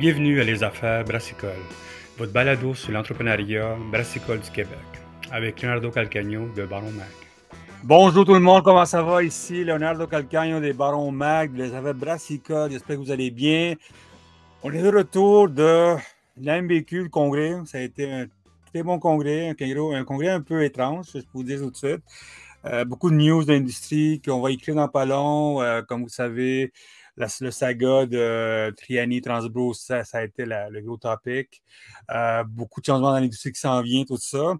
Bienvenue à Les Affaires Brassicole, votre balado sur l'entrepreneuriat brassicole du Québec, avec Leonardo Calcagno de Baron Mag. Bonjour tout le monde, comment ça va ici? Leonardo Calcagno des Baron Mag, Les Affaires Brassicole, j'espère que vous allez bien. On est de retour de l'AMBQ, le congrès. Ça a été un très bon congrès, un congrès, un peu étrange, je peux vous dire tout de suite. Euh, beaucoup de news d'industrie qu'on va écrire dans pas long. Euh, comme vous savez, le saga de Triani Transbro, ça, a été le gros topic. Euh, beaucoup de changements dans l'industrie qui s'en vient, tout ça.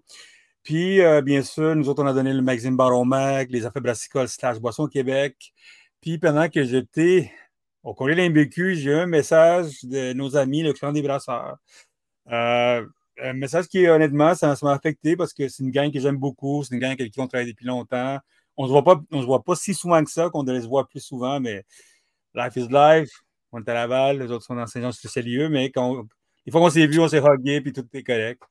Puis, bien sûr, nous autres, on a donné le magazine Baron Mag, les affaires brassicoles slash boisson Québec. Puis, pendant que j'étais au congrès de j'ai eu un message de nos amis, le clan des brasseurs. un message qui, honnêtement, ça m'a affecté parce que c'est une gang que j'aime beaucoup. C'est une gang avec qui on travaille depuis longtemps. On ne se, voit se voit pas si souvent que ça, qu'on devrait se voir plus souvent, mais Life is life. On est à Laval, les autres sont dans Saint-Jean sur lieu, mais quand une fois qu'on s'est vu, on s'est huggé, puis tout est correct.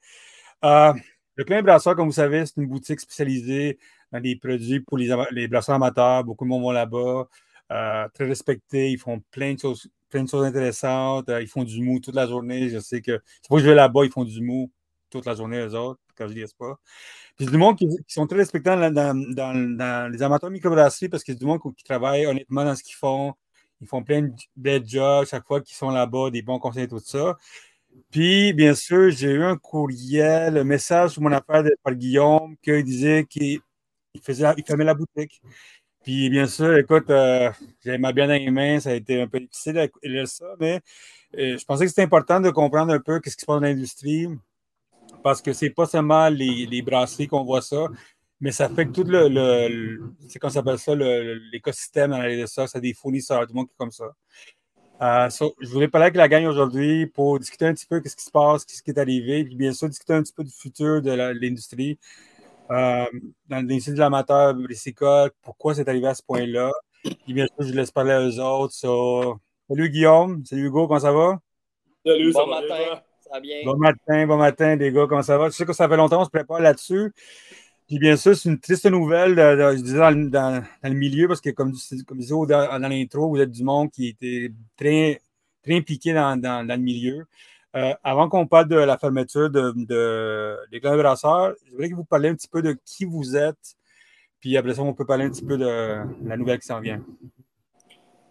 Euh, le Plein Brasseur, comme vous savez, c'est une boutique spécialisée dans des produits pour les, brasseurs amateurs. Beaucoup de monde vont là-bas. Euh, très respectés. Ils font plein de choses, plein de choses intéressantes. Euh, ils font du mou toute la journée. Je sais que c'est pas que je vais là-bas, ils font du mou toute la journée, eux autres, quand je dis pas. Puis du monde qui, sont très respectants dans, les amateurs microbrasseries parce que c'est du monde qui travaille honnêtement dans ce qu'ils font. Ils font plein de jobs chaque fois qu'ils sont là-bas, des bons conseils, tout ça. Puis, bien sûr, j'ai eu un courriel, un message sur mon affaire Paul Guillaume qu'il disait qu'il faisait, il fermait la boutique. Puis, bien sûr, écoute, euh, j'avais ma bien dans les mains, ça a été un peu difficile de lire ça, mais euh, je pensais que c'était important de comprendre un peu ce qui se passe dans l'industrie parce que c'est pas seulement les, les brasseries qu'on voit ça, mais ça fait que tout le, le, c'est qu'on s'appelle ça, l'écosystème dans de ça, c'est des fournisseurs, tout le monde qui est comme ça. Euh, je voulais parler avec la gang aujourd'hui pour discuter un petit peu de ce qui se passe, ce qui est arrivé, puis bien sûr discuter un petit peu du futur de l'industrie. Euh, dans l'industrie de l'amateur bricicole, pourquoi c'est arrivé à ce point-là. Puis bien sûr, je laisse parler à eux autres. Salut Guillaume, salut Hugo, comment ça va? Salut, bon matin, ça va bien? Bon matin, bon matin les gars, comment ça va? Je sais que ça fait longtemps qu'on se prépare là-dessus. Puis bien sûr, c'est une triste nouvelle, je disais dans, le milieu, parce que comme, comme je disais dans, l'intro, vous êtes du monde qui était très, très impliqué dans, le milieu. Euh, avant qu'on parle de la fermeture de, de des brasseurs, je voudrais que vous parliez un petit peu de qui vous êtes, puis après ça, on peut parler un petit peu de la nouvelle qui s'en vient.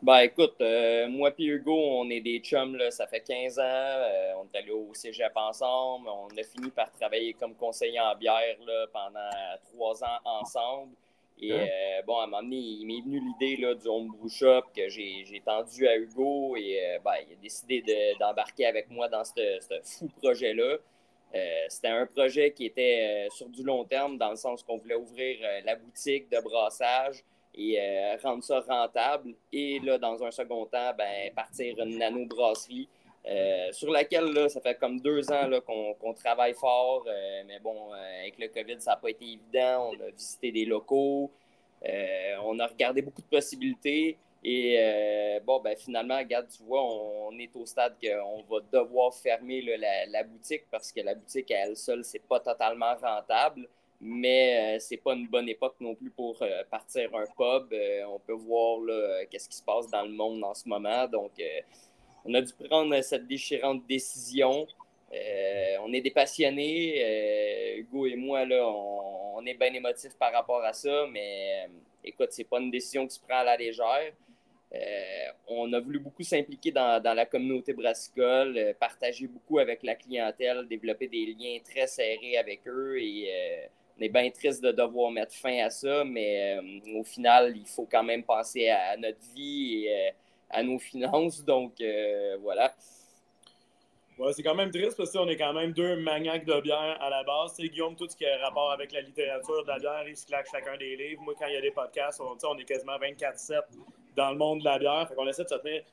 Ben écoute, euh, moi et Hugo, on est des chums, là, ça fait 15 ans. Euh, on est allé au cégep ensemble. On a fini par travailler comme conseiller en bière là, pendant trois ans ensemble. Et hein? euh, bon, à un moment donné, il m'est venu l'idée du homebrew shop que j'ai tendu à Hugo et ben, il a décidé d'embarquer avec moi dans ce fou projet-là. C'était un projet qui était sur du long terme dans le sens qu'on voulait ouvrir la boutique de brassage et euh, rendre ça rentable. Et là, dans un second temps, ben, partir une nano-brasserie euh, sur laquelle là, ça fait comme deux ans qu'on travaille fort. Euh, mais bon, avec le COVID, ça n'a pas été évident. On a visité des locaux. on a regardé beaucoup de possibilités. Et bon, ben, finalement, regarde, tu vois, on, est au stade qu'on va devoir fermer la, boutique parce que la boutique à elle seule, c'est pas totalement rentable mais euh, c'est pas une bonne époque non plus pour euh, partir un pub. Euh, on peut voir qu'est-ce qui se passe dans le monde en ce moment. Donc, on a dû prendre cette déchirante décision. on est des passionnés. Hugo et moi, là, on, est bien émotifs par rapport à ça, mais écoute, c'est pas une décision qui se prend à la légère. on a voulu beaucoup s'impliquer dans, dans, la communauté brassicole, partager beaucoup avec la clientèle, développer des liens très serrés avec eux et on est bien triste de devoir mettre fin à ça, mais euh, au final, il faut quand même penser à, notre vie et euh, à nos finances. Donc, euh, voilà. Ouais, c'est quand même triste parce qu'on est quand même deux maniaques de bière à la base. C'est Guillaume, tout ce qui a rapport avec la littérature de la bière, il se claque chacun des livres. Moi, quand il y a des podcasts, on, on est quasiment 24-7 dans le monde de la bière. Fait essaie de se tenir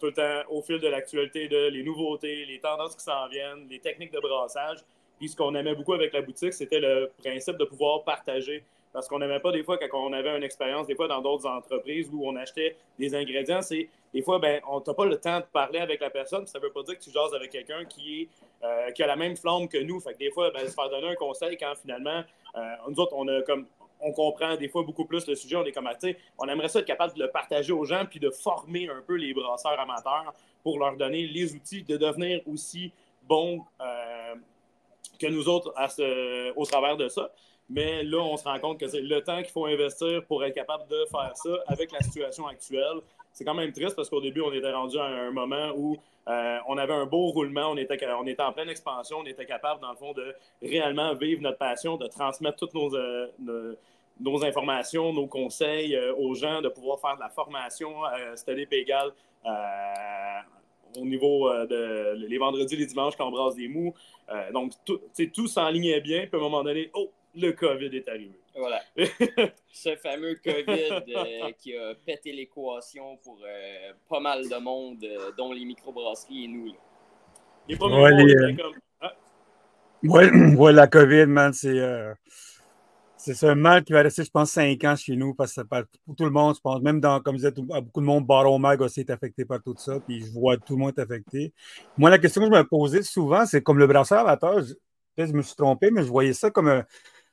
tout le temps au fil de l'actualité, de les nouveautés, les tendances qui s'en viennent, les techniques de brassage. Puis ce qu'on aimait beaucoup avec la boutique, c'était le principe de pouvoir partager. Parce qu'on n'aimait pas des fois quand on avait une expérience, des fois dans d'autres entreprises où on achetait des ingrédients, c'est des fois, ben, on n'a pas le temps de parler avec la personne. Ça ne veut pas dire que tu jases avec quelqu'un qui, est, euh, qui a la même flamme que nous. Fait que des fois, ben, se faire donner un conseil quand finalement, euh, nous autres, on a comme on comprend des fois beaucoup plus le sujet. On est comme, on aimerait ça être capable de le partager aux gens puis de former un peu les brasseurs amateurs pour leur donner les outils de devenir aussi bons euh, que nous autres au travers de ça. Mais là, on se rend compte que c'est le temps qu'il faut investir pour être capable de faire ça avec la situation actuelle. C'est quand même triste parce qu'au début, on était rendu à un moment où euh, on avait un beau roulement, on était, on était en pleine expansion, on était capable, dans le fond, de réellement vivre notre passion, de transmettre toutes nos, euh, nos, informations, nos conseils euh, aux gens, de pouvoir faire de la formation Study égal au niveau de les vendredis, les dimanches quand on brasse des mous. donc, tout, tout s'enlignait bien, puis à un moment donné, oh, le COVID est arrivé. Voilà. Ce fameux COVID euh, qui a pété l'équation pour euh, pas mal de monde, euh, dont les microbrasseries et nous. Les ouais, les, comme... Ah. ouais, la COVID, man, c'est. C'est un mal qui va rester, je pense, cinq ans chez nous parce que pour tout le monde, je pense, même dans, comme je disais, beaucoup de monde, Baron Mag aussi est affecté par tout ça, puis je vois tout le monde est affecté. Moi, la question que je me posais souvent, c'est comme le brasseur amateur, je, je me suis trompé, mais je voyais ça comme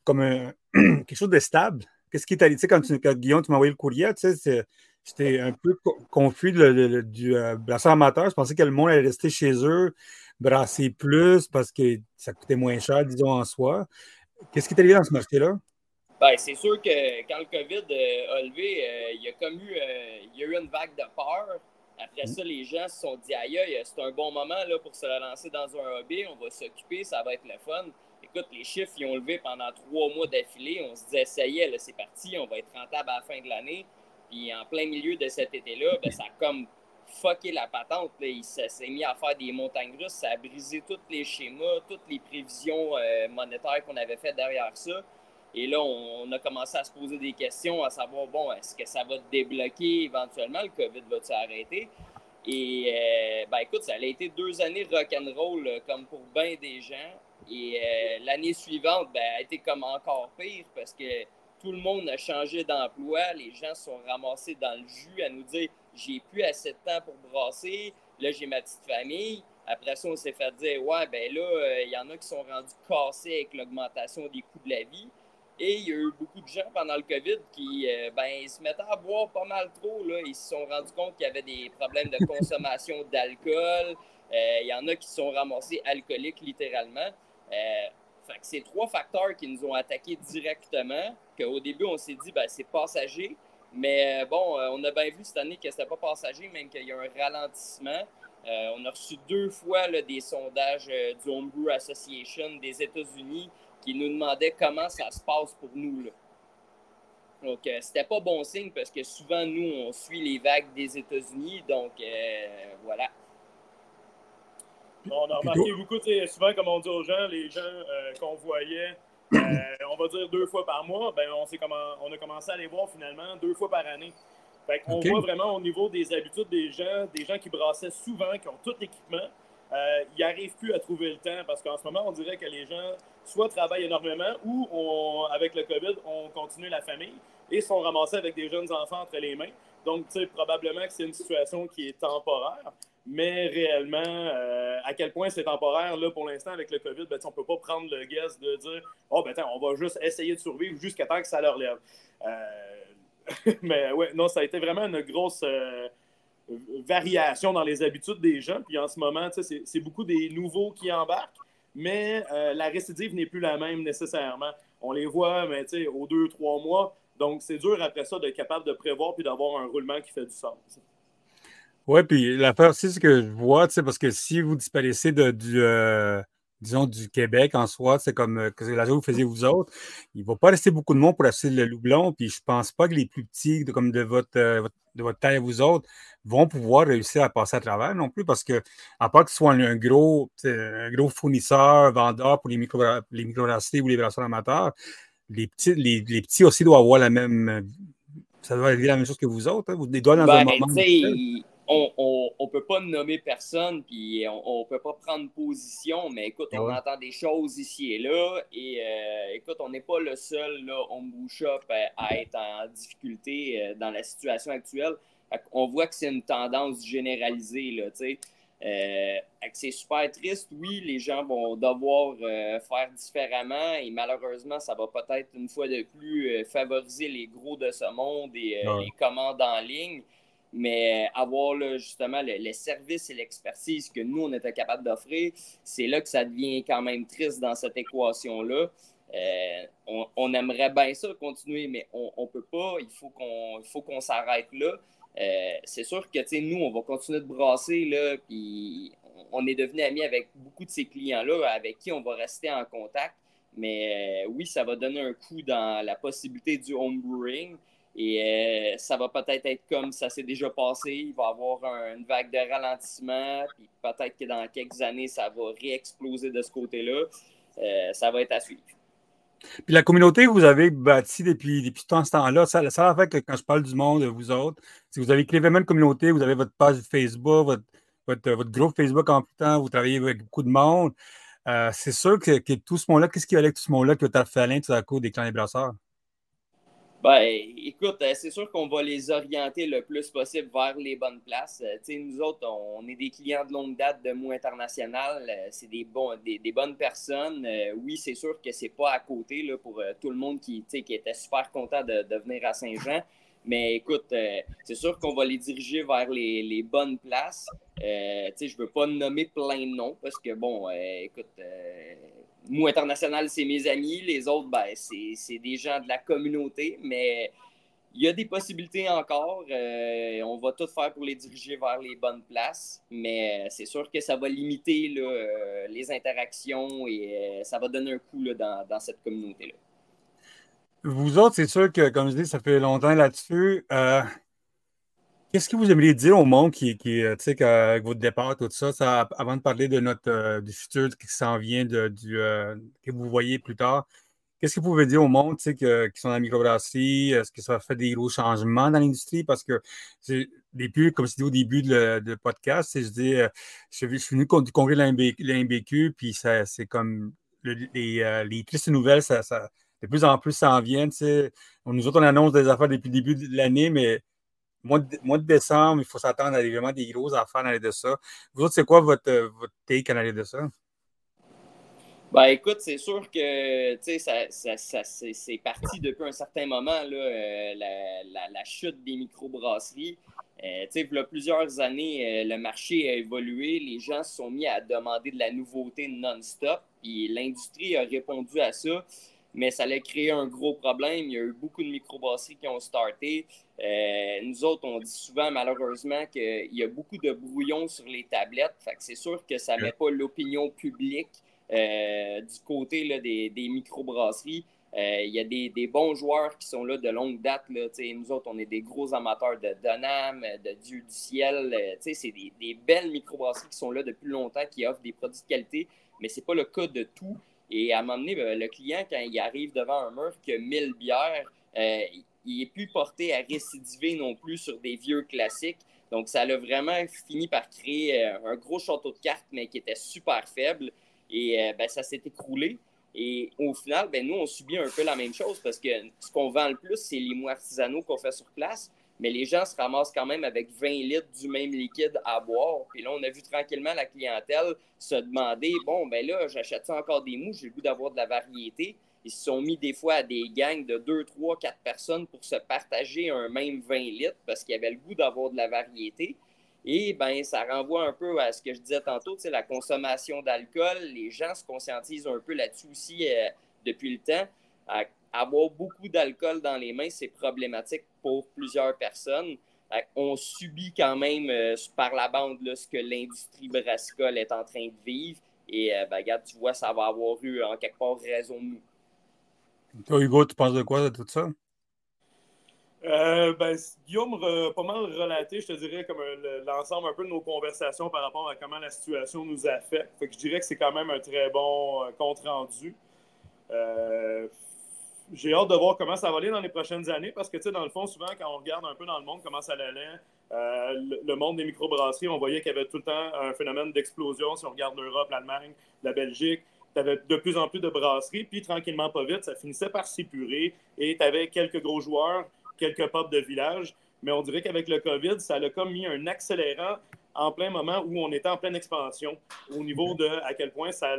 comme quelque chose de stable. Qu'est-ce qui est arrivé? Tu sais, quand, tu, Guillaume, tu m'as envoyé le courrier, tu sais, j'étais un peu confus du euh, brasseur amateur. Je pensais que le monde allait rester chez eux, brasser plus parce que ça coûtait moins cher, disons, en soi. Qu'est-ce qui est arrivé dans ce marché-là? Ben, c'est sûr que quand le COVID euh, a levé, euh, il, y a comme eu, il y a eu une vague de peur. Après ça, les gens se sont dit aïe, c'est un bon moment là, pour se lancer dans un hobby, on va s'occuper, ça va être le fun écoute, les chiffres, ils ont levé pendant trois mois d'affilée. On se disait, ça y est, c'est parti, on va être rentable à la fin de l'année. Puis en plein milieu de cet été-là, ben, ça a comme fucké la patente. Il s'est mis à faire des montagnes russes. Ça a brisé tous les schémas, toutes les prévisions euh, monétaires qu'on avait faites derrière ça. Et là, on, a commencé à se poser des questions, à savoir, bon, est-ce que ça va débloquer éventuellement? Le COVID va-tu arrêter? Et, euh, ben écoute, ça a été deux années rock'n'roll, comme pour bien des gens. Et euh, l'année suivante, ben, a été comme encore pire parce que tout le monde a changé d'emploi. Les gens se sont ramassés dans le jus à nous dire j'ai plus assez de temps pour brasser. Là, j'ai ma petite famille. Après ça, on s'est fait dire ouais, ben là, euh, il y en a qui sont rendus cassés avec l'augmentation des coûts de la vie. Et il y a eu beaucoup de gens pendant le COVID qui euh, ben, se mettaient à boire pas mal trop. Là. Ils se sont rendus compte qu'il y avait des problèmes de consommation d'alcool. Il y en a qui se sont ramassés alcooliques littéralement. Euh, c'est trois facteurs qui nous ont attaqués directement, qu'au début, on s'est dit, ben, c'est passager. Mais euh, bon, euh, on a bien vu cette année que c'était pas passager, même qu'il y a un ralentissement. on a reçu deux fois des sondages du Homebrew Association des États-Unis qui nous demandaient comment ça se passe pour nous. Là. Donc, c'était pas bon signe parce que souvent, nous, on suit les vagues des États-Unis. Donc, voilà on a remarqué beaucoup, souvent, comme on dit aux gens, les gens euh, qu'on voyait, euh, on va dire deux fois par mois, ben, on, comment, on a commencé à les voir finalement deux fois par année. Fait on voit vraiment au niveau des habitudes des gens, des gens qui brassaient souvent, qui ont tout l'équipement, euh, ils n'arrivent plus à trouver le temps parce qu'en ce moment, on dirait que les gens soit travaillent énormément ou avec le COVID, on continue la famille et sont ramassés avec des jeunes enfants entre les mains. Donc, tu sais, probablement que c'est une situation qui est temporaire mais réellement, euh, à quel point c'est temporaire, là, pour l'instant, avec le COVID, ben, on ne peut pas prendre le guess de dire Oh, ben, on va juste essayer de survivre jusqu'à temps que ça leur lève. Euh, mais ouais, non, ça a été vraiment une grosse euh, variation dans les habitudes des gens. Puis en ce moment, c'est beaucoup des nouveaux qui embarquent, mais la récidive n'est plus la même nécessairement. On les voit, mais aux deux, trois mois. Donc, c'est dur après ça d'être capable de prévoir puis d'avoir un roulement qui fait du sens. Oui, puis l'affaire aussi, c'est que je vois, tu sais, parce que si vous disparaissez de, du, euh, disons, du Québec en soi, c'est comme euh, que la que vous faisiez vous autres, il ne va pas rester beaucoup de monde pour acheter le loublon, puis je ne pense pas que les plus petits, de, comme de votre, euh, de votre taille à vous autres, vont pouvoir réussir à passer à travers non plus, parce que, à part que ce soit un, gros, un gros fournisseur, vendeur pour les, micro, les ou les brasseurs amateurs, les petits, les, petits aussi doivent avoir la même. Ça doit être la même chose que vous autres. Hein? Vous les dans un ben, moment on ne peut pas nommer personne, puis on ne peut pas prendre position, mais écoute, on ah entend des choses ici et là, et euh, écoute, on n'est pas le seul là, Ombu Shop à, être en difficulté euh, dans la situation actuelle. On voit que c'est une tendance généralisée, là, Euh, c'est super triste. Oui, les gens vont devoir euh, faire différemment et malheureusement, ça va peut-être une fois de plus euh, favoriser les gros de ce monde et les commandes en ligne. Mais avoir justement les services et l'expertise que nous, on était capable d'offrir, c'est là que ça devient quand même triste dans cette équation-là. On, aimerait bien ça continuer, mais on ne peut pas. Il faut qu'on s'arrête là. Euh, c'est sûr que nous, on va continuer de brasser, là, on est devenu amis avec beaucoup de ces clients-là, avec qui on va rester en contact. Mais euh, oui, ça va donner un coup dans la possibilité du homebrewing. Et euh, ça va peut-être être comme ça s'est déjà passé. Il va y avoir une vague de ralentissement. Puis peut-être que dans quelques années, ça va réexploser de ce côté-là. ça va être à suivre. Puis la communauté que vous avez bâtie depuis, depuis tout ce temps-là, ça, ça fait que quand je parle du monde, vous autres, si vous avez créé vraiment une communauté, vous avez votre page Facebook, votre, votre, votre groupe Facebook en plus temps, vous travaillez avec beaucoup de monde. Euh, c'est sûr que, tout ce monde-là, qu'est-ce qu'il y a avec tout ce monde-là que tu as fait à coup des clans des brasseurs? Ben, écoute, euh, c'est sûr qu'on va les orienter le plus possible vers les bonnes places. Euh, nous autres, on est des clients de longue date de Mou International. Euh, c'est des, bons, des, bonnes personnes. Oui, c'est sûr que c'est pas à côté là, pour tout le monde qui, qui était super content de, venir à Saint-Jean. Mais écoute, c'est sûr qu'on va les diriger vers les, bonnes places. Je ne veux pas nommer plein de noms parce que, bon, écoute, moi, international, c'est mes amis. Les autres, ben, c'est des gens de la communauté. Mais il y a des possibilités encore. Euh, on va tout faire pour les diriger vers les bonnes places. Mais c'est sûr que ça va limiter euh, les interactions et euh, ça va donner un coup dans, dans, cette communauté-là. Vous autres, c'est sûr que, comme je dis, ça fait longtemps là-dessus. Qu'est-ce que vous aimeriez dire au monde qui, euh, tu sais, avec votre départ, tout ça, avant de parler de notre, euh, du futur qui s'en vient, de, du, euh, que vous voyez plus tard, qu'est-ce que vous pouvez dire au monde, tu sais, qui sont dans la microbrasserie? Est-ce que ça fait des gros changements dans l'industrie? Parce que, depuis, comme je au début de, podcast, je dis, je, suis venu du congrès de puis c'est comme les, les, tristes nouvelles, ça, de plus en plus, ça en vient, tu sais. Nous autres, on annonce des affaires depuis le début de l'année, mais mois de, de décembre, il faut s'attendre à vraiment des grosses affaires dans de ça. Vous autres, c'est quoi votre, votre take en de ça? Ben écoute, c'est sûr que ça, ça, c'est parti depuis un certain moment, là, euh, la, la, chute des microbrasseries. Euh, il y a plusieurs années, euh, le marché a évolué, les gens se sont mis à demander de la nouveauté non-stop, et l'industrie a répondu à ça mais ça a créé un gros problème. Il y a eu beaucoup de microbrasseries qui ont starté. Euh, nous autres, on dit souvent, malheureusement, qu'il y a beaucoup de brouillons sur les tablettes. C'est sûr que ça ne met pas l'opinion publique euh, du côté là, des, des microbrasseries. Euh, il y a des, des, bons joueurs qui sont là de longue date. Nous autres, on est des gros amateurs de Donham, de Dieu du ciel. c'est des, des, belles microbrasseries qui sont là depuis longtemps, qui offrent des produits de qualité, mais ce n'est pas le cas de tout. Et à un moment donné, ben, le client, quand il arrive devant un mur qui a 1000 bières, euh, il n'est plus porté à récidiver non plus sur des vieux classiques. Donc, ça a vraiment fini par créer euh, un gros château de cartes, mais qui était super faible. Et euh, ben, ça s'est écroulé. Et au final, ben, nous, on subit un peu la même chose parce que ce qu'on vend le plus, c'est les mots artisanaux qu'on fait sur place mais les gens se ramassent quand même avec 20 litres du même liquide à boire. Puis là, on a vu tranquillement la clientèle se demander bon, ben là, j'achète encore des mous, j'ai le goût d'avoir de la variété. Ils se sont mis des fois à des gangs de 2, 3, 4 personnes pour se partager un même 20 litres parce qu'ils avaient le goût d'avoir de la variété. Et ben, ça renvoie un peu à ce que je disais tantôt, la consommation d'alcool. Les gens se conscientisent un peu là-dessus aussi euh, depuis le temps avoir beaucoup d'alcool dans les mains, c'est problématique pour plusieurs personnes. On subit quand même euh, par la bande là, ce que l'industrie brassicole est en train de vivre. Et euh, ben, regarde, tu vois, ça va avoir eu en quelque part raison de nous. Toi, Hugo, tu penses de quoi de tout ça? Euh, ben, Guillaume a pas mal relaté, je te dirais, comme l'ensemble un peu de nos conversations par rapport à comment la situation nous affecte. Fait que je dirais que c'est quand même un très bon compte rendu j'ai hâte de voir comment ça va aller dans les prochaines années parce que, tu sais, dans le fond, souvent, quand on regarde un peu dans le monde comment ça allait, euh, le, monde des microbrasseries, on voyait qu'il y avait tout le temps un phénomène d'explosion. Si on regarde l'Europe, l'Allemagne, la Belgique, tu avais de plus en plus de brasseries, puis tranquillement, pas vite, ça finissait par s'épurer et tu avais quelques gros joueurs, quelques pubs de village. Mais on dirait qu'avec le COVID, ça a comme mis un accélérant en plein moment où on était en pleine expansion, au niveau de à quel point ça a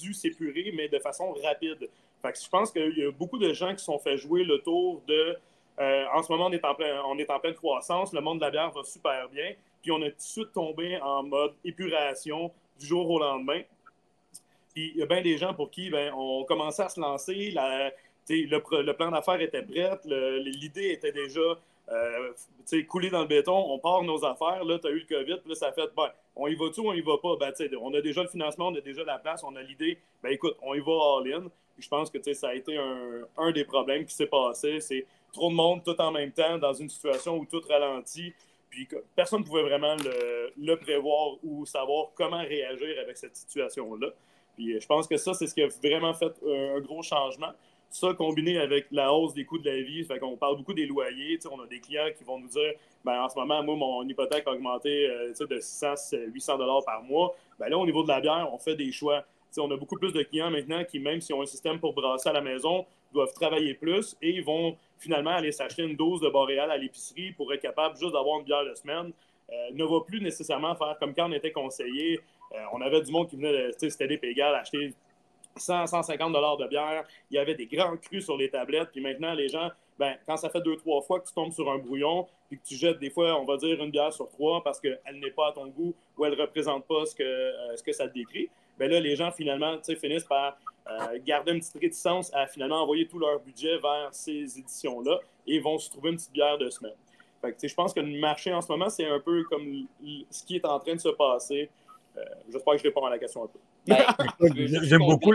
dû s'épurer, mais de façon rapide. Fait je pense qu'il y a beaucoup de gens qui sont fait jouer le tour de. Euh, en ce moment, on est en, plein, on est en pleine croissance, le monde de la bière va super bien, puis on a tout de suite tombé en mode épuration du jour au lendemain. Puis il y a bien des gens pour qui ben, on commençait à se lancer, la, le, le, plan d'affaires était prêt, l'idée était déjà euh, couler dans le béton, on part nos affaires, là, tu as eu le COVID, puis là, ça fait, ben, on y va-tu ou on y va pas? Ben, on a déjà le financement, on a déjà la place, on a l'idée, ben écoute, on y va all-in. Je pense que ça a été un, des problèmes qui s'est passé, c'est trop de monde tout en même temps dans une situation où tout ralentit, puis personne ne pouvait vraiment le, prévoir ou savoir comment réagir avec cette situation-là. Puis je pense que ça, c'est ce qui a vraiment fait un gros changement. Ça, combiné avec la hausse des coûts de la vie, fait qu'on parle beaucoup des loyers. On a des clients qui vont nous dire ben, en ce moment, moi, mon hypothèque a augmenté euh, de 600, 800 dollars par mois. Ben là, au niveau de la bière, on fait des choix. On a beaucoup plus de clients maintenant qui, même s'ils ont un système pour brasser à la maison, doivent travailler plus et ils vont finalement aller s'acheter une dose de boréal à l'épicerie pour être capable juste d'avoir une bière de semaine. Euh, ne va plus nécessairement faire comme quand on était conseillé. Euh, on avait du monde qui venait, c'était des pégal, acheter 100, 150 dollars de bière. Il y avait des grands crus sur les tablettes. Puis maintenant, les gens, ben, quand ça fait deux, trois fois que tu tombes sur un brouillon, puis que tu jettes des fois, on va dire, une bière sur trois parce qu'elle n'est pas à ton goût ou elle ne représente pas ce que, euh, ce que ça te décrit, ben là, les gens, finalement, finissent par euh, garder une petite réticence à finalement envoyer tout leur budget vers ces éditions-là et vont se trouver une petite bière de semaine. Fait que, je pense que le marché en ce moment, c'est un peu comme ce qui est en train de se passer. Euh, j'espère que je réponds à la question un peu. Ben, j'aime beaucoup,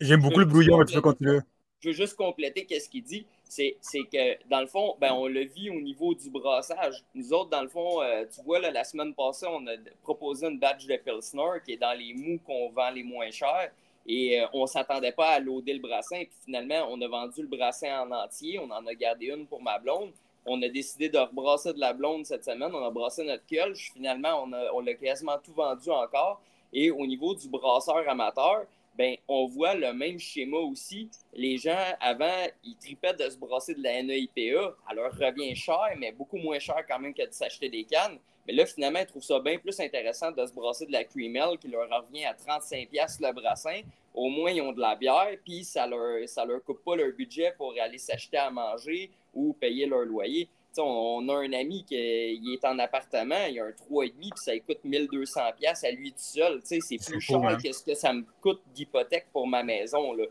j'aime beaucoup le brouillon, tu peux continuer. Je veux juste compléter ce qu'il dit. C'est que, dans le fond, ben, on le vit au niveau du brassage. Nous autres, dans le fond, euh, tu vois, la semaine passée, on a proposé une batch de Pilsner qui est dans les mous qu'on vend les moins chers. Et euh, on ne s'attendait pas à loader le brassin. Puis finalement, on a vendu le brassin en entier. On en a gardé une pour ma blonde. On a décidé de rebrasser de la blonde cette semaine. On a brassé notre culch. Finalement, on a, on quasiment tout vendu encore. Et au niveau du brasseur amateur, ben, on voit le même schéma aussi. Les gens, avant, ils tripaient de se brasser de la NEIPA. Alors, revient cher, mais beaucoup moins cher quand même que de s'acheter des cannes. Mais là, finalement, ils trouvent ça bien plus intéressant de se brasser de la Creamel qui leur revient à 35$ le brassin. Au moins, ils ont de la bière, puis ça leur, ça leur coupe pas leur budget pour aller s'acheter à manger ou payer leur loyer on, a un ami qui est en appartement, il a un 3,5 puis ça coûte 1200 pièces à lui tout seul. C'est plus cher hein. que ce que ça me coûte d'hypothèque pour ma maison. Là.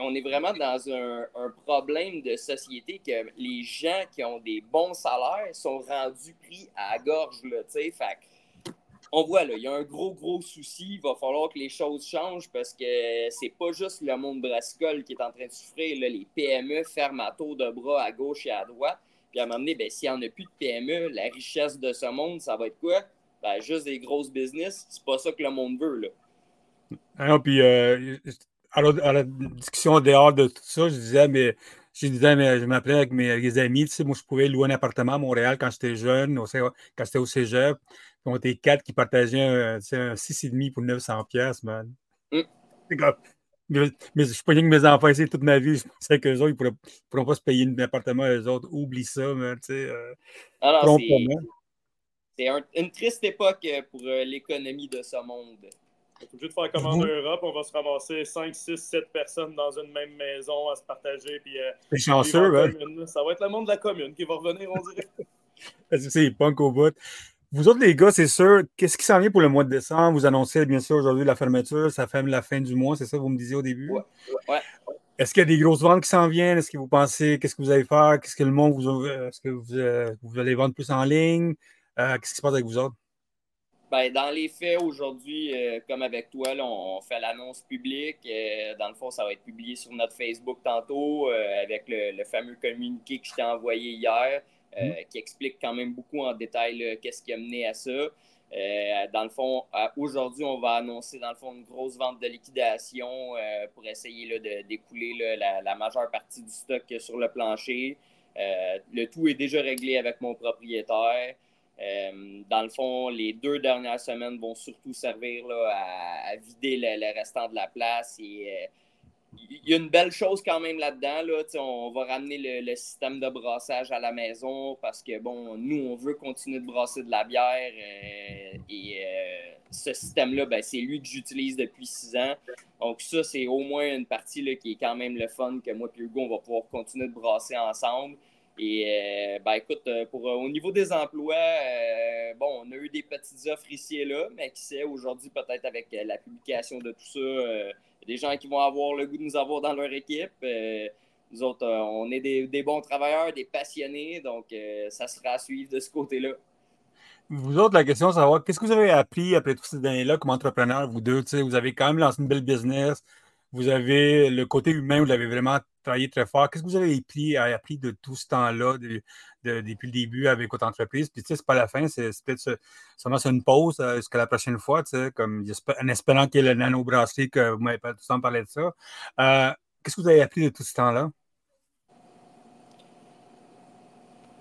on est vraiment dans un, problème de société que les gens qui ont des bons salaires sont rendus pris à la gorge. Là, fait, on voit, là, il y a un gros, gros souci. Il va falloir que les choses changent parce que c'est pas juste le monde brassicole qui est en train de souffrir. Les PME ferment à tour de bras à gauche et à droite. Puis à un moment donné, ben, s'il n'y en a plus de PME, la richesse de ce monde, ça va être quoi? Ben, juste des grosses business. C'est pas ça que le monde veut. Là. Ah puis euh, à, la, discussion dehors de tout ça, je disais, mais je disais, mais je m'appelais avec mes amis, tu sais, moi je pouvais louer un appartement à Montréal quand j'étais jeune, quand j'étais au Cégep. On était quatre qui partageaient un, un 6,5 pour 900 pièces, man. Mm. Mais, je suis pas bien que mes enfants ici toute ma vie. Je pensais qu'eux autres, ils ne pourront pas se payer un appartement eux autres. Oublie ça, mais tu sais. Euh, c'est une triste époque euh, pour euh, l'économie de ce monde. On est obligé de faire commande en Europe. On va se ramasser 5, 6, 7 personnes dans une même maison à se partager. Puis, c'est chanceux, hein? Ça va être le monde de la commune qui va revenir, on dirait. c'est punk au bout. Vous autres, les gars, c'est sûr, qu'est-ce qui s'en vient pour le mois de décembre? Vous annoncez bien sûr aujourd'hui la fermeture, ça ferme la fin du mois, c'est ça que vous me disiez au début? Ouais. Est-ce qu'il y a des grosses ventes qui s'en viennent? Est-ce que vous pensez, qu'est-ce que vous allez faire? Qu'est-ce que le monde vous. Est-ce que vous, euh, vous, allez vendre plus en ligne? Euh, qu'est-ce qui se passe avec vous autres? Ben, dans les faits, aujourd'hui, euh, comme avec toi, on, fait l'annonce publique. dans le fond, ça va être publié sur notre Facebook tantôt avec le, le, fameux communiqué que je t'ai envoyé hier. Euh, mm. qui explique quand même beaucoup en détail qu'est-ce qui a mené à ça. Euh, dans le fond, aujourd'hui, on va annoncer dans le fond une grosse vente de liquidation euh, pour essayer de d'écouler la, majeure partie du stock sur le plancher. le tout est déjà réglé avec mon propriétaire. dans le fond, les deux dernières semaines vont surtout servir à, vider le, le, restant de la place et il y a une belle chose quand même là-dedans. Là. On va ramener le, système de brassage à la maison parce que, bon, nous, on veut continuer de brasser de la bière. Euh, Et ce système-là, ben, c'est lui que j'utilise depuis six ans. Donc, ça, c'est au moins une partie là, qui est quand même le fun que moi et Hugo, on va pouvoir continuer de brasser ensemble. Et euh, ben, écoute, euh, pour, euh, au niveau des emplois, bon, on a eu des petites offres ici et là, mais qui sait, aujourd'hui, peut-être avec la publication de tout ça, a des gens qui vont avoir le goût de nous avoir dans leur équipe. nous autres, on est des, des, bons travailleurs, des passionnés, donc ça sera à suivre de ce côté-là. Vous autres, la question, c'est savoir qu'est-ce que vous avez appris après toutes ces années-là comme entrepreneur, vous deux? Vous avez quand même lancé une belle business. Vous avez le côté humain, vous l'avez vraiment travaillé très fort. Qu'est-ce que vous avez appris, de tout ce temps-là, depuis le début avec votre entreprise? Puis, tu sais, c'est pas la fin, c'est peut-être seulement une pause euh, jusqu'à la prochaine fois, tu sais, comme en espérant qu'il y ait le nano-brasserie, que vous m'avez tout le temps parlé de ça. Euh, qu'est-ce que vous avez appris de tout ce temps-là?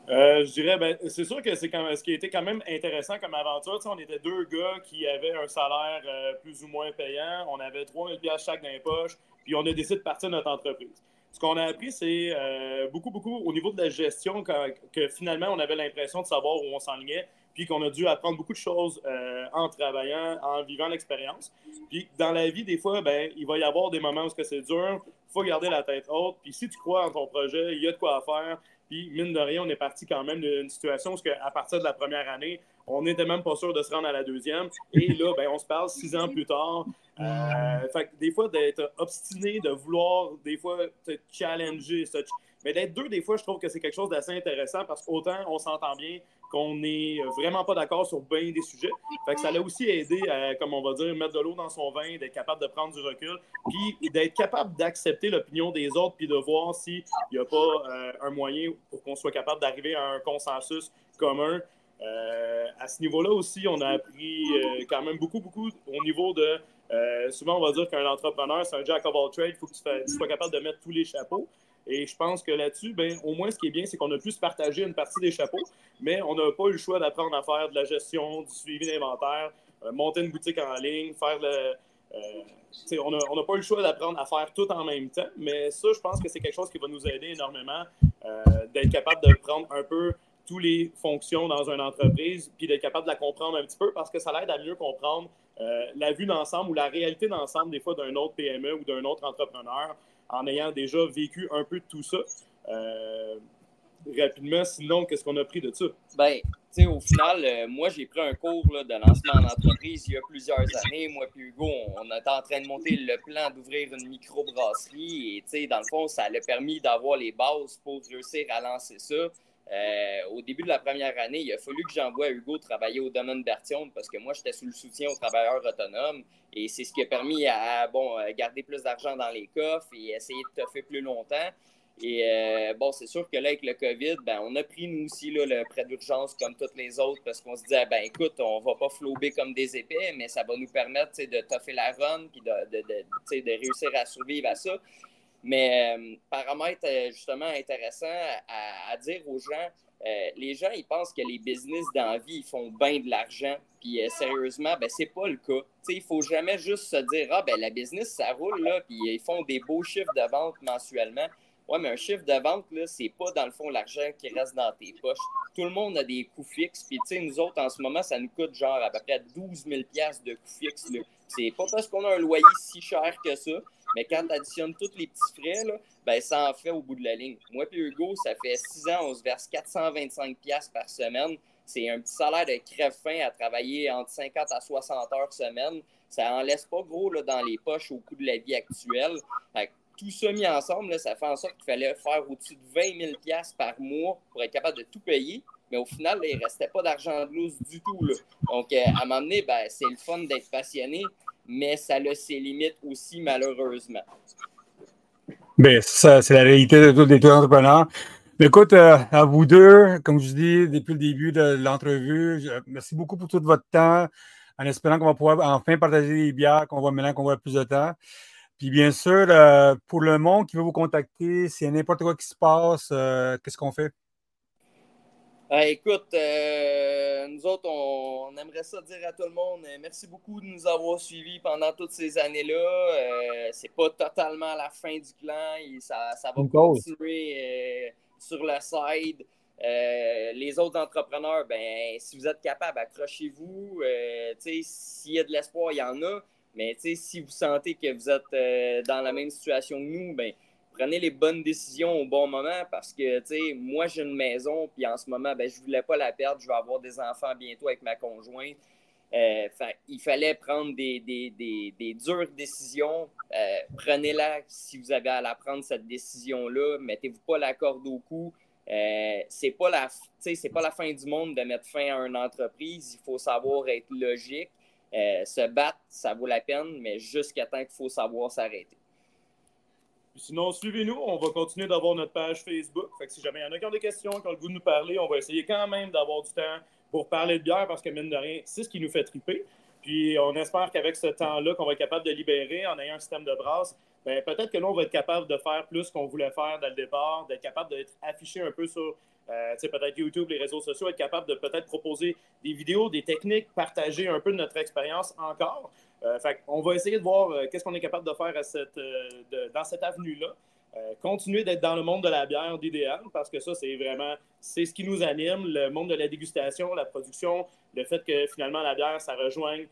Euh, je dirais, ben, c'est sûr que c'est ce qui a été quand même intéressant comme aventure. on était deux gars qui avaient un salaire euh, plus ou moins payant. On avait 3000 pièces chaque dans les poches. Puis on a décidé de partir de notre entreprise. Ce qu'on a appris, c'est euh, beaucoup, beaucoup au niveau de la gestion, que, finalement, on avait l'impression de savoir où on s'enlignait, puis qu'on a dû apprendre beaucoup de choses en travaillant, en vivant l'expérience. Puis dans la vie, des fois, ben, il va y avoir des moments où c'est dur, il faut garder la tête haute. Puis si tu crois en ton projet, il y a de quoi faire. Puis, mine de rien, on est parti quand même d'une situation où, à partir de la première année, on n'était même pas sûr de se rendre à la deuxième. Et là, ben, on se parle six ans plus tard. Euh, des fois, d'être obstiné, de vouloir, des fois, te challenger. Mais d'être deux, des fois, je trouve que c'est quelque chose d'assez intéressant parce qu'autant on s'entend bien, qu'on n'est vraiment pas d'accord sur bien des sujets. Fait ça l'a aussi aidé à, comme on va dire, mettre de l'eau dans son vin, d'être capable de prendre du recul, puis d'être capable d'accepter l'opinion des autres, puis de voir s'il n'y a pas euh, un moyen pour qu'on soit capable d'arriver à un consensus commun. Euh, à ce niveau-là aussi, on a appris euh, quand même beaucoup, beaucoup au niveau de. souvent, on va dire qu'un entrepreneur, c'est un jack of all trades. Il faut que tu, sois capable de mettre tous les chapeaux. Et je pense que là-dessus, ben, au moins, ce qui est bien, c'est qu'on a pu se partager une partie des chapeaux, mais on n'a pas eu le choix d'apprendre à faire de la gestion, du suivi d'inventaire, euh, monter une boutique en ligne, faire le. Euh, on n'a pas eu le choix d'apprendre à faire tout en même temps, mais ça, je pense que c'est quelque chose qui va nous aider énormément euh, d'être capable de prendre un peu toutes les fonctions dans une entreprise, puis d'être capable de la comprendre un petit peu parce que ça l'aide à mieux comprendre la vue d'ensemble ou la réalité d'ensemble des fois d'un autre PME ou d'un autre entrepreneur en ayant déjà vécu un peu de tout ça. Euh, rapidement, sinon, qu'est-ce qu'on a pris de ça? Ben, tu sais, au final, euh, moi, j'ai pris un cours de lancement en entreprise il y a plusieurs années. Moi et Hugo, on, était en train de monter le plan d'ouvrir une microbrasserie et, tu sais, dans le fond, ça a permis d'avoir les bases pour réussir à lancer ça. Euh, au début de la première année, il a fallu que j'envoie Hugo travailler au domaine d'Artion parce que moi, j'étais sous le soutien aux travailleurs autonomes et c'est ce qui a permis à bon, garder plus d'argent dans les coffres et essayer de toffer plus longtemps. Et euh, bon, c'est sûr que là, avec le COVID, ben, on a pris nous aussi le prêt d'urgence comme toutes les autres parce qu'on se disait, ben écoute, on va pas flouber comme des épées, mais ça va nous permettre de toffer la run puis de réussir à survivre à ça. Mais euh, paramètre euh, justement intéressant à, dire aux gens, euh, les gens ils pensent que les business d'envie ils font bien de l'argent, puis sérieusement, ben c'est pas le cas. Il faut jamais juste se dire ah ben la business ça roule là, puis ils font des beaux chiffres de vente mensuellement. Ouais, mais un chiffre de vente, là, c'est pas dans le fond l'argent qui reste dans tes poches. Tout le monde a des coûts fixes. Puis, tu sais, nous autres, en ce moment, ça nous coûte genre à peu près 12 000 de coûts fixes. C'est pas parce qu'on a un loyer si cher que ça, mais quand tu additionnes tous les petits frais, ben, ça en fait au bout de la ligne. Moi et Hugo, ça fait 6 ans, on se verse 425 par semaine. C'est un petit salaire de crève-fin à travailler entre 50 à 60 heures semaine. Ça en laisse pas gros là, dans les poches au coût de la vie actuelle. tout ça mis ensemble, ça fait en sorte qu'il fallait faire au-dessus de 20 000 par mois pour être capable de tout payer. Mais au final, il ne restait pas d'argent de loose du tout. Donc, euh, à un moment donné, ben, c'est le fun d'être passionné, mais ça a ses limites aussi, malheureusement. Bien, ça, c'est la réalité de tous les entrepreneurs. Écoute, euh, à vous deux, comme je dis depuis le début de l'entrevue, merci beaucoup pour tout votre temps, en espérant qu'on va pouvoir enfin partager les bières, qu'on va maintenant qu'on va plus de temps. Puis bien sûr, euh, pour le monde qui veut vous contacter, s'il y a n'importe quoi qui se passe, euh, qu'est-ce qu'on fait? Écoute, euh, nous autres, on, aimerait ça dire à tout le monde euh, merci beaucoup de nous avoir suivis pendant toutes ces années-là. Euh, c'est pas totalement la fin du clan. ça, va continuer sur le side. les autres entrepreneurs, ben, si vous êtes capable, accrochez-vous. S'il y a de l'espoir, il y en a. Mais si vous sentez que vous êtes dans la même situation que nous, ben, prenez les bonnes décisions au bon moment parce que, tu sais, moi, j'ai une maison, puis en ce moment, ben, je ne voulais pas la perdre. Je vais avoir des enfants bientôt avec ma conjointe. Euh, il fallait prendre des, des, dures décisions. Euh, prenez-la si vous avez à la prendre, cette décision-là. Mettez-vous pas la corde au cou. Euh, c'est pas la pas la fin du monde de mettre fin à une entreprise. Il faut savoir être logique. Euh, se battre, ça vaut la peine, mais jusqu'à temps qu'il faut savoir s'arrêter sinon, suivez-nous. On va continuer d'avoir notre page Facebook. Fait que si jamais il y en a qui ont des questions, qui ont le goût de nous parler, on va essayer quand même d'avoir du temps pour parler de bière parce que, mine de rien, c'est ce qui nous fait triper. Puis on espère qu'avec ce temps-là qu'on va être capable de libérer en ayant un système de brasse, ben, peut-être que là, on va être capable de faire plus qu'on voulait faire dès le départ, d'être capable d'être affiché un peu sur euh, peut-être YouTube, les réseaux sociaux, être capable de peut-être proposer des vidéos, des techniques, partager un peu de notre expérience encore. Euh, on va essayer de voir euh, qu'est-ce qu'on est capable de faire euh, dans cette avenue-là. continuer d'être dans le monde de la bière d'idéal, parce que ça, c'est vraiment c'est ce qui nous anime, le monde de la dégustation, la production, le fait que finalement la bière, ça rejoigne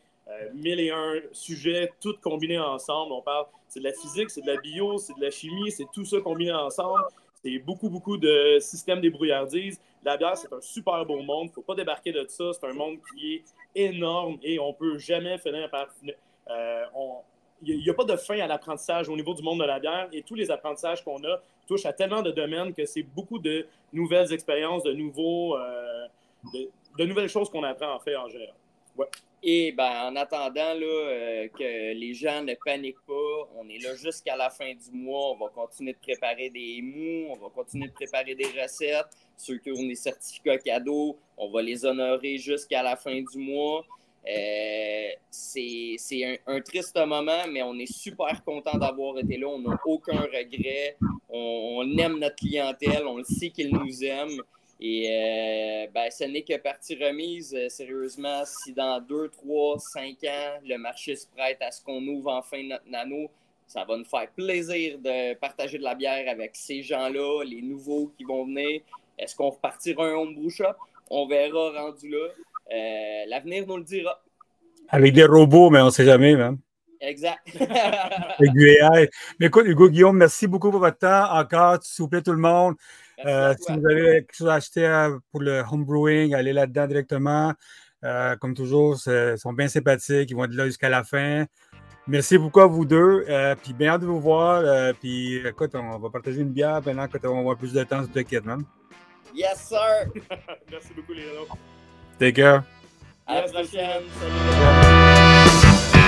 mille et un sujets, tous combinés ensemble. On parle, c'est de la physique, c'est de la bio, c'est de la chimie, c'est tout ça combiné ensemble. C'est beaucoup, beaucoup de systèmes débrouillardises. La bière, c'est un super beau monde. Il ne faut pas débarquer de ça. C'est un monde qui est énorme et on ne peut jamais finir par. Euh, il n'y a, pas de fin à l'apprentissage au niveau du monde de la bière et tous les apprentissages qu'on a touchent à tellement de domaines que c'est beaucoup de nouvelles expériences, de, nouveaux, euh, de, nouvelles choses qu'on apprend en fait en général. Et ben, en attendant là, euh, que les gens ne paniquent pas, on est là jusqu'à la fin du mois. On va continuer de préparer des mous, on va continuer de préparer des recettes. Ceux qui ont des certificats cadeaux, on va les honorer jusqu'à la fin du mois. Euh, c'est un, triste moment, mais on est super content d'avoir été là. On n'a aucun regret. On, on, aime notre clientèle. On le sait qu'ils nous aiment. Et euh, ben, ce n'est que partie remise, euh, sérieusement, si dans 2, 3, 5 ans, le marché se prête à ce qu'on ouvre enfin notre nano, ça va nous faire plaisir de partager de la bière avec ces gens-là, les nouveaux qui vont venir. Est-ce qu'on repartira un homebrew shop? On verra rendu là. Euh, l'avenir nous le dira. Avec des robots, mais on ne sait jamais, même. Exact. Avec du AI. Mais écoute, Hugo Guillaume, merci beaucoup pour votre temps. Encore, s'il vous plaît, tout le monde. Euh, si vous avez quelque chose à acheter euh, pour le homebrewing, allez là-dedans directement. Euh, comme toujours, ils sont bien sympathiques. Ils vont être là jusqu'à la fin. Merci beaucoup à vous deux. puis bien hâte de vous voir. puis écoute, on va partager une bière maintenant quand on va avoir plus de temps sur kit, man. Yes, sir. Merci beaucoup, les Take care. À la prochaine. Salut.